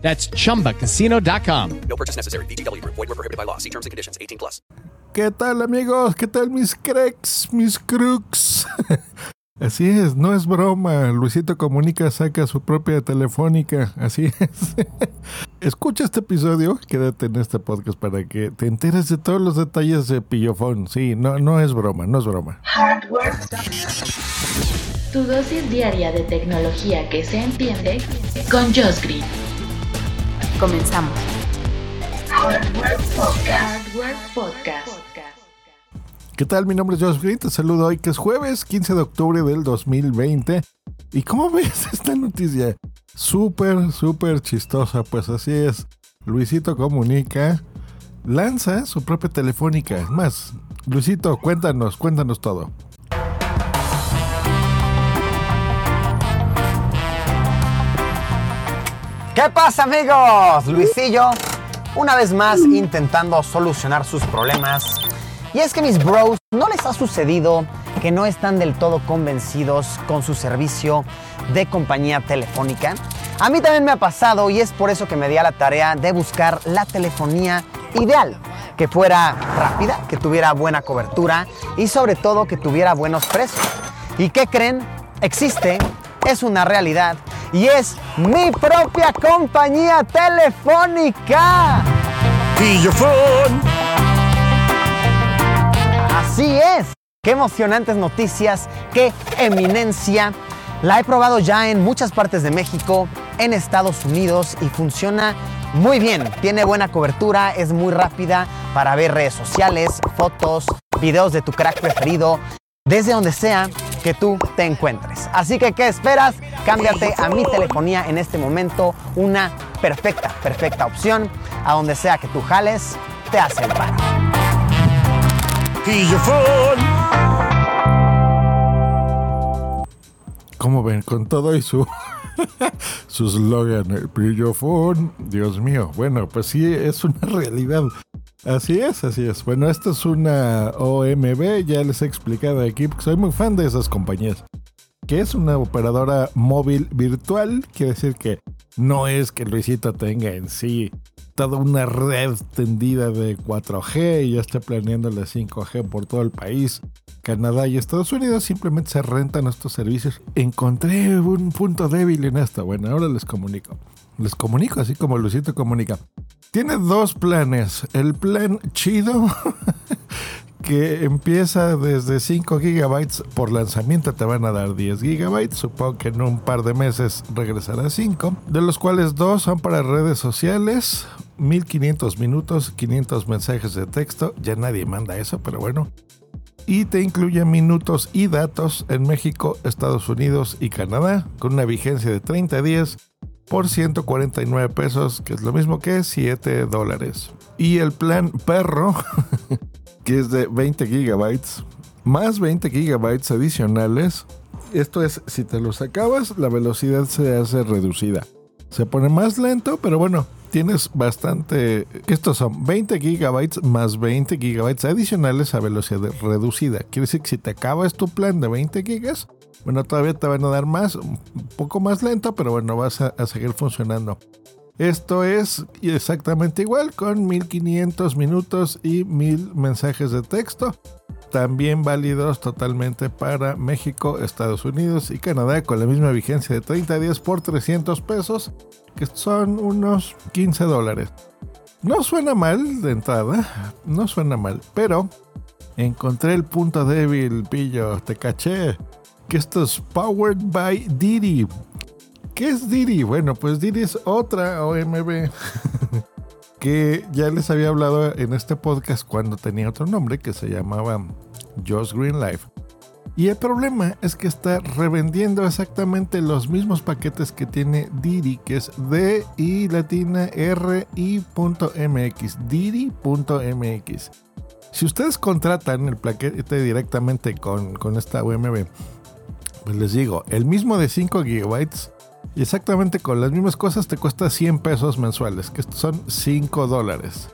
That's chumbacasino.com. No purchase necessary. VGW Group. Void were prohibited by law. See terms and conditions. 18 plus. ¿Qué tal amigos? ¿Qué tal mis cracks, mis crooks? Así es, no es broma. Luisito Comunica saca su propia telefónica. Así es. Escucha este episodio, quédate en este podcast para que te enteres de todos los detalles de Pillofón. Sí, no, no es broma, no es broma. Hardware. Tu dosis diaria de tecnología que se entiende con Josh Green. Comenzamos. Hardware Podcast. ¿Qué tal? Mi nombre es Josh Green. Te saludo hoy que es jueves 15 de octubre del 2020. ¿Y cómo ves esta noticia? Súper, súper chistosa. Pues así es. Luisito Comunica lanza su propia telefónica. Es más, Luisito, cuéntanos, cuéntanos todo. ¿Qué pasa amigos? Luisillo, una vez más intentando solucionar sus problemas. Y es que mis bros, ¿no les ha sucedido que no están del todo convencidos con su servicio de compañía telefónica? A mí también me ha pasado y es por eso que me di a la tarea de buscar la telefonía ideal. Que fuera rápida, que tuviera buena cobertura y sobre todo que tuviera buenos precios. ¿Y qué creen? Existe, es una realidad y es mi propia compañía telefónica. Así es. Qué emocionantes noticias, qué eminencia. La he probado ya en muchas partes de México, en Estados Unidos y funciona muy bien. Tiene buena cobertura, es muy rápida para ver redes sociales, fotos, videos de tu crack preferido, desde donde sea que tú te encuentres. Así que, ¿qué esperas? Cámbiate a mi telefonía en este momento. Una perfecta, perfecta opción. A donde sea que tú jales, te hace el paro. ¿Cómo ven? Con todo y su su slogan, el brillofón. Dios mío. Bueno, pues sí, es una realidad. Así es, así es. Bueno, esta es una OMB, ya les he explicado aquí, porque soy muy fan de esas compañías. Que es una operadora móvil virtual, quiere decir que no es que Luisito tenga en sí toda una red tendida de 4G y ya esté planeando la 5G por todo el país. Canadá y Estados Unidos simplemente se rentan estos servicios. Encontré un punto débil en esta. Bueno, ahora les comunico. Les comunico así como Luisito comunica. Tiene dos planes. El plan chido, que empieza desde 5 gigabytes por lanzamiento, te van a dar 10 gigabytes. Supongo que en un par de meses regresará a 5, de los cuales dos son para redes sociales. 1500 minutos, 500 mensajes de texto. Ya nadie manda eso, pero bueno. Y te incluye minutos y datos en México, Estados Unidos y Canadá, con una vigencia de 30 días por 149 pesos, que es lo mismo que 7 dólares. Y el plan perro, que es de 20 gigabytes, más 20 gigabytes adicionales. Esto es, si te los acabas, la velocidad se hace reducida. Se pone más lento, pero bueno, tienes bastante... Estos son 20 gigabytes más 20 gigabytes adicionales a velocidad reducida. Quiere decir que si te acabas tu plan de 20 gigas, bueno, todavía te van a dar más, un poco más lento, pero bueno, vas a, a seguir funcionando. Esto es exactamente igual con 1500 minutos y 1000 mensajes de texto. También válidos totalmente para México, Estados Unidos y Canadá con la misma vigencia de 30 días por 300 pesos, que son unos 15 dólares. No suena mal de entrada, no suena mal, pero encontré el punto débil, pillo, te caché que esto es Powered by Didi. ¿Qué es Didi? Bueno, pues Didi es otra OMB que ya les había hablado en este podcast cuando tenía otro nombre que se llamaba Just Green Life. Y el problema es que está revendiendo exactamente los mismos paquetes que tiene Didi, que es D latina R I.mx, Didi.mx. Si ustedes contratan el paquete directamente con, con esta UMB, pues les digo, el mismo de 5 gigabytes, y exactamente con las mismas cosas te cuesta 100 pesos mensuales, que son 5 dólares.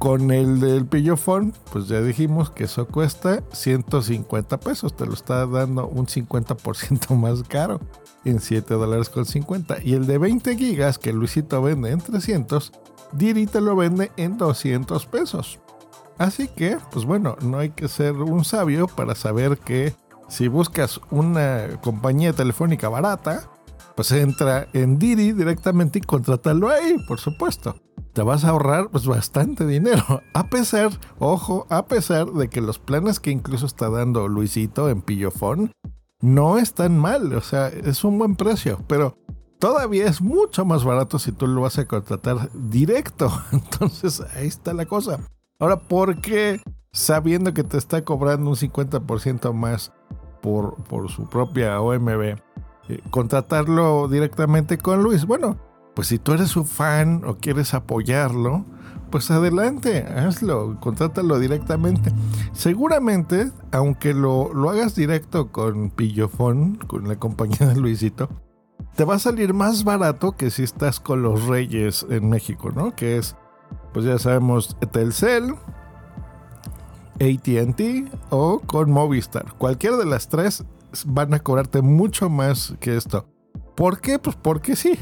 Con el del Pillofón, pues ya dijimos que eso cuesta 150 pesos, te lo está dando un 50% más caro en 7 dólares con 50. Y el de 20 gigas que Luisito vende en 300, Diri te lo vende en 200 pesos. Así que, pues bueno, no hay que ser un sabio para saber que si buscas una compañía telefónica barata, pues entra en Didi directamente y contrátalo ahí, por supuesto. Te vas a ahorrar pues bastante dinero. A pesar, ojo, a pesar de que los planes que incluso está dando Luisito en Pillofón no están mal. O sea, es un buen precio. Pero todavía es mucho más barato si tú lo vas a contratar directo. Entonces ahí está la cosa. Ahora, ¿por qué sabiendo que te está cobrando un 50% más por, por su propia OMB, eh, contratarlo directamente con Luis? Bueno, pues si tú eres su fan o quieres apoyarlo, pues adelante, hazlo, contrátalo directamente. Seguramente, aunque lo, lo hagas directo con Pillofón, con la compañía de Luisito, te va a salir más barato que si estás con los Reyes en México, ¿no? Que es pues ya sabemos, Telcel, ATT o con Movistar. Cualquiera de las tres van a cobrarte mucho más que esto. ¿Por qué? Pues porque sí.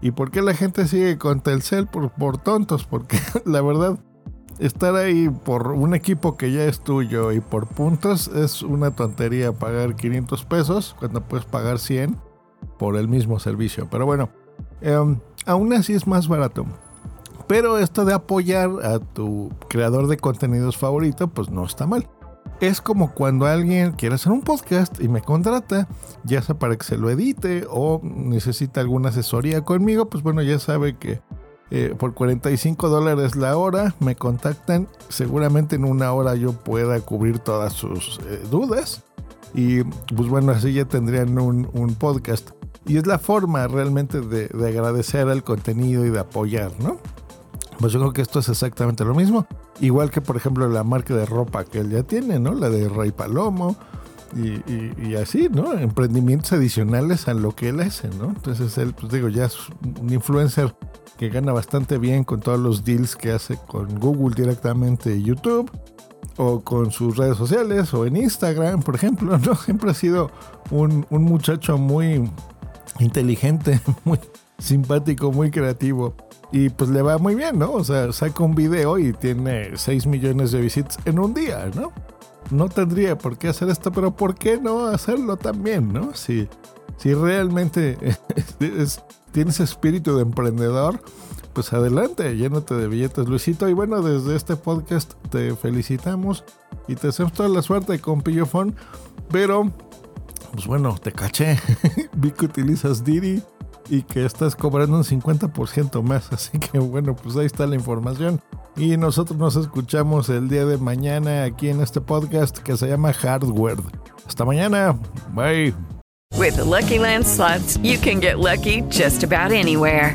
¿Y por qué la gente sigue con Telcel? Por, por tontos, porque la verdad, estar ahí por un equipo que ya es tuyo y por puntos es una tontería pagar 500 pesos cuando puedes pagar 100 por el mismo servicio. Pero bueno, em, aún así es más barato. Pero esto de apoyar a tu creador de contenidos favorito, pues no está mal. Es como cuando alguien quiere hacer un podcast y me contrata, ya sea para que se lo edite o necesita alguna asesoría conmigo, pues bueno, ya sabe que eh, por 45 dólares la hora me contactan. Seguramente en una hora yo pueda cubrir todas sus eh, dudas. Y pues bueno, así ya tendrían un, podcast. Y es la forma realmente de, de agradecer el contenido y de apoyar, ¿no? Pues yo creo que esto es exactamente lo mismo. Igual que, por ejemplo, la marca de ropa que él ya tiene, ¿no? La de Rey Palomo. Y, así, ¿no? Emprendimientos adicionales a lo que él hace, ¿no? Entonces él, pues digo, ya es un influencer que gana bastante bien con todos los deals que hace con Google directamente, YouTube, o con sus redes sociales, o en Instagram, por ejemplo, ¿no? Siempre ha sido un muchacho muy inteligente, muy simpático, muy creativo. Y pues le va muy bien, ¿no? O sea, saca un video y tiene 6 millones de visitas en un día, ¿no? No tendría por qué hacer esto, pero ¿por qué no hacerlo también, no? Si, si realmente tienes espíritu de emprendedor, pues adelante, llénate de billetes, Luisito. Y bueno, desde este podcast te felicitamos y te deseamos toda la suerte con Pillofón. Pero, pues bueno, te caché. Vi que utilizas Didi y que estás cobrando un 50% más. Así que bueno, pues ahí está la información. Y nosotros nos escuchamos el día de mañana aquí en este podcast que se llama Hardware. Hasta mañana. Bye. With the Lucky Land slots, you can get lucky just about anywhere.